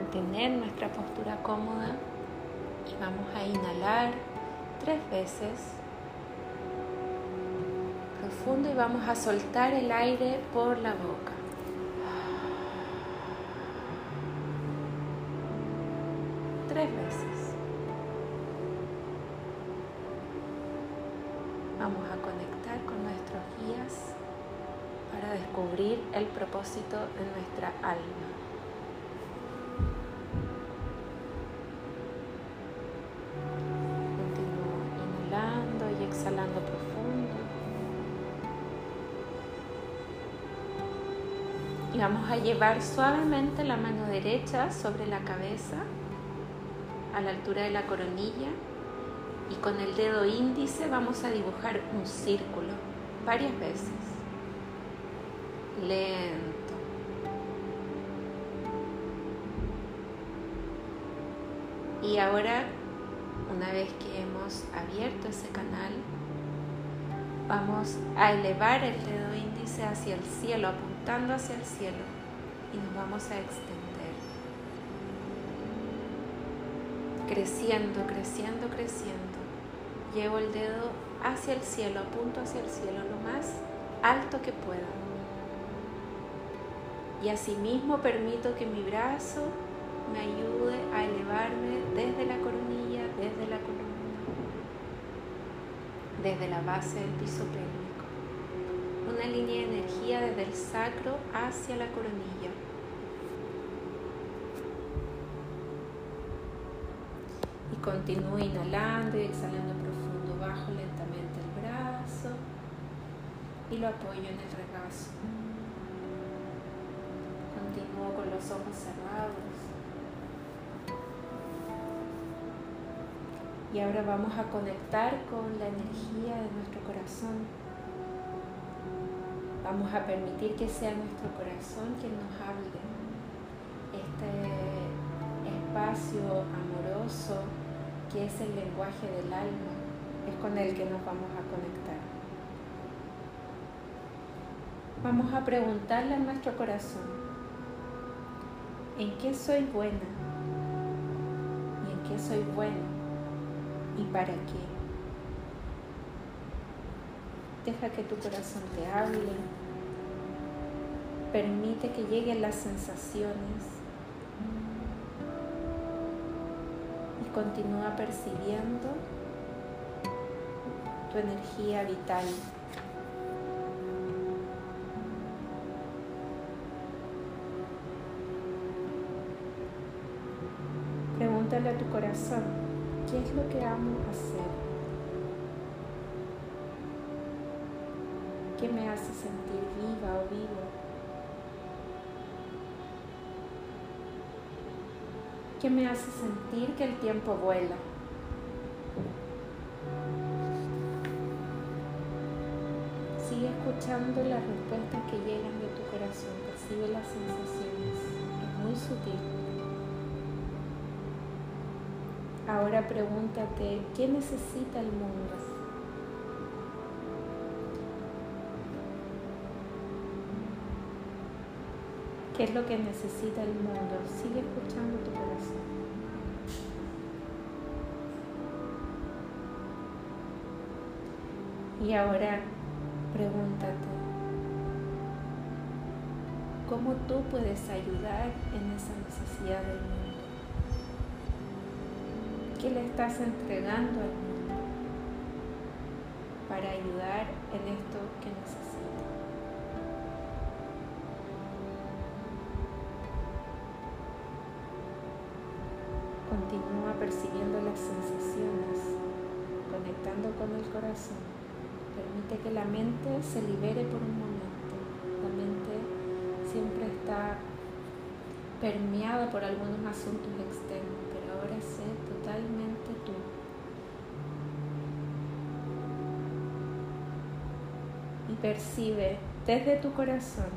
mantener nuestra postura cómoda y vamos a inhalar tres veces profundo y vamos a soltar el aire por la boca. Tres veces. Vamos a conectar con nuestros guías para descubrir el propósito de nuestra alma. Vamos a llevar suavemente la mano derecha sobre la cabeza a la altura de la coronilla y con el dedo índice vamos a dibujar un círculo varias veces. Lento. Y ahora, una vez que hemos abierto ese canal, vamos a elevar el dedo índice hacia el cielo, hacia el cielo y nos vamos a extender. Creciendo, creciendo, creciendo. Llevo el dedo hacia el cielo, apunto hacia el cielo lo más alto que pueda. Y asimismo permito que mi brazo me ayude a elevarme desde la coronilla, desde la columna, desde la base del piso pélvico una línea de energía desde el sacro hacia la coronilla. Y continúo inhalando y exhalando profundo. Bajo lentamente el brazo y lo apoyo en el regazo. Continúo con los ojos cerrados. Y ahora vamos a conectar con la energía de nuestro corazón. Vamos a permitir que sea nuestro corazón quien nos hable. Este espacio amoroso que es el lenguaje del alma es con el que nos vamos a conectar. Vamos a preguntarle a nuestro corazón, ¿en qué soy buena? ¿Y en qué soy bueno? ¿Y para qué? Deja que tu corazón te hable, Permite que lleguen las sensaciones y continúa percibiendo tu energía vital. Pregúntale a tu corazón, ¿qué es lo que amo hacer? ¿Qué me hace sentir viva o vivo? ¿Qué me hace sentir que el tiempo vuela. Sigue escuchando las respuestas que llegan de tu corazón, percibe las sensaciones, es muy sutil. Ahora pregúntate, ¿qué necesita el mundo? ¿Qué es lo que necesita el mundo? Sigue escuchando tu corazón. Y ahora pregúntate, ¿cómo tú puedes ayudar en esa necesidad del mundo? ¿Qué le estás entregando al mundo para ayudar en esto que necesita? Continúa percibiendo las sensaciones, conectando con el corazón. Permite que la mente se libere por un momento. La mente siempre está permeada por algunos asuntos externos, pero ahora sé totalmente tú. Y percibe desde tu corazón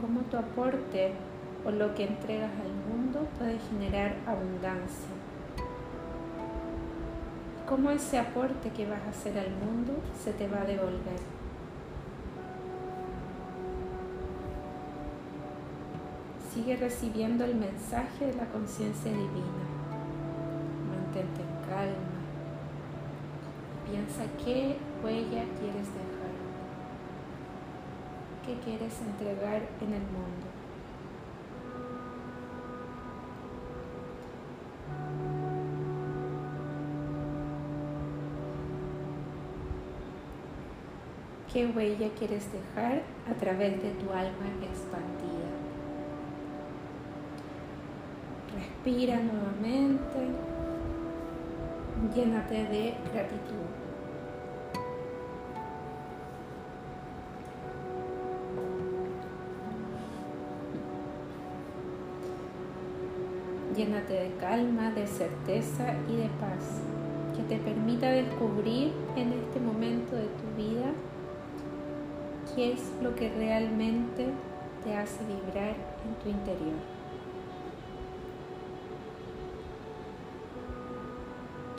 cómo tu aporte o lo que entregas al mundo puede generar abundancia. Cómo ese aporte que vas a hacer al mundo se te va a devolver. Sigue recibiendo el mensaje de la conciencia divina. Mantente en calma. Piensa qué huella quieres dejar. ¿Qué quieres entregar en el mundo? ¿Qué huella quieres dejar a través de tu alma expandida? Respira nuevamente, llénate de gratitud. Llénate de calma, de certeza y de paz que te permita descubrir en este momento de tu vida qué es lo que realmente te hace vibrar en tu interior.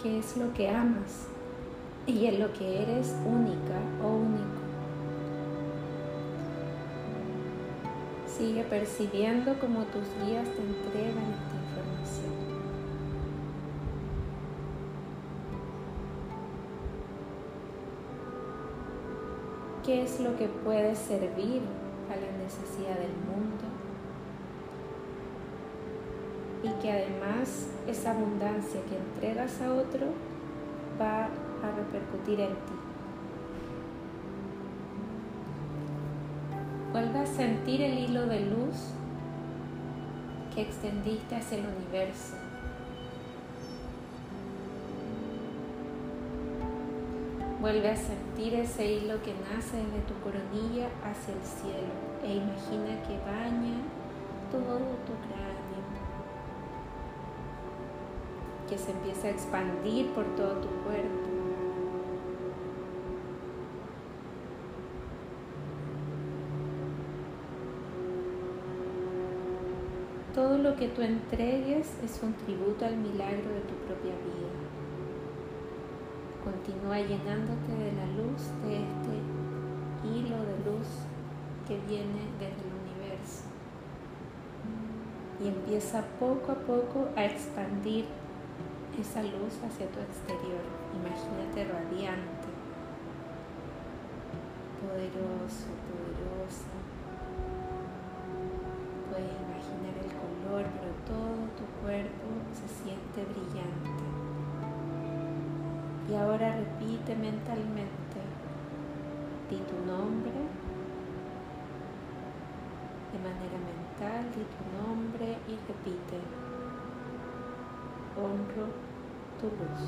¿Qué es lo que amas y en lo que eres única o único? Sigue percibiendo como tus guías te entregan esta información. qué es lo que puede servir a la necesidad del mundo y que además esa abundancia que entregas a otro va a repercutir en ti. Vuelve a sentir el hilo de luz que extendiste hacia el universo Vuelve a sentir ese hilo que nace desde tu coronilla hacia el cielo e imagina que baña todo tu cráneo, que se empieza a expandir por todo tu cuerpo. Todo lo que tú entregues es un tributo al milagro de tu propia vida. Continúa llenándote de la luz de este hilo de luz que viene desde el universo. Y empieza poco a poco a expandir esa luz hacia tu exterior. Imagínate radiante, poderoso, poderosa. Puedes imaginar el color, pero todo tu cuerpo se siente brillante. Y ahora repite mentalmente, di tu nombre de manera mental, di tu nombre y repite, honro tu luz.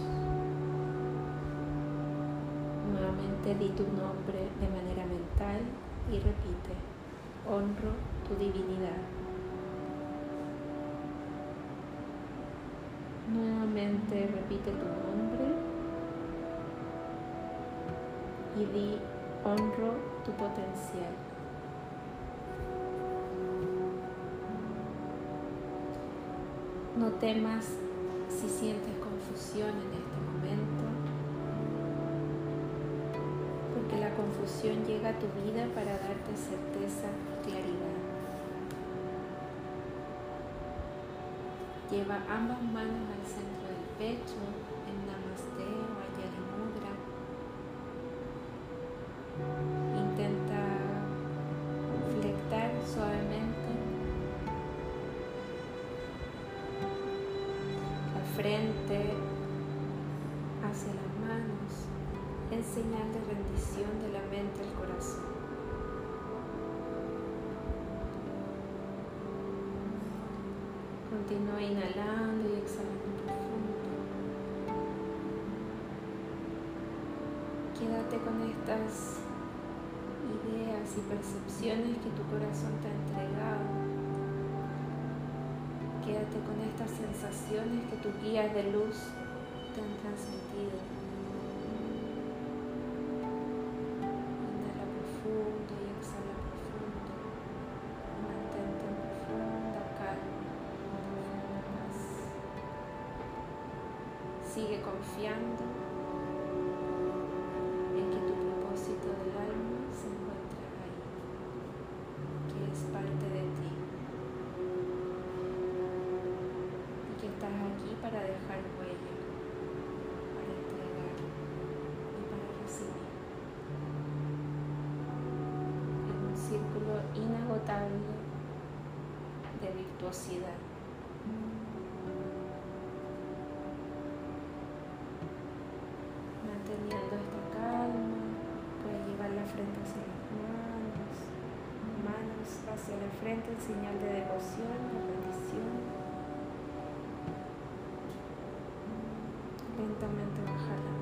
Nuevamente di tu nombre de manera mental y repite, honro tu divinidad. Nuevamente repite tu nombre y di honro tu potencial. No temas si sientes confusión en este momento, porque la confusión llega a tu vida para darte certeza claridad. Lleva ambas manos al centro del pecho en Namaste frente hacia las manos en señal de rendición de la mente al corazón. Continúa inhalando y exhalando profundo. Quédate con estas ideas y percepciones que tu corazón te ha entregado Quédate con estas sensaciones que tus guías de luz te han transmitido. Inhala profundo y exhala profundo. Mantente en profunda calma, profunda paz. Sigue confiando Manteniendo esta calma, puedes llevar la frente hacia las manos, manos hacia la frente en señal de devoción o bendición. Lentamente bajar la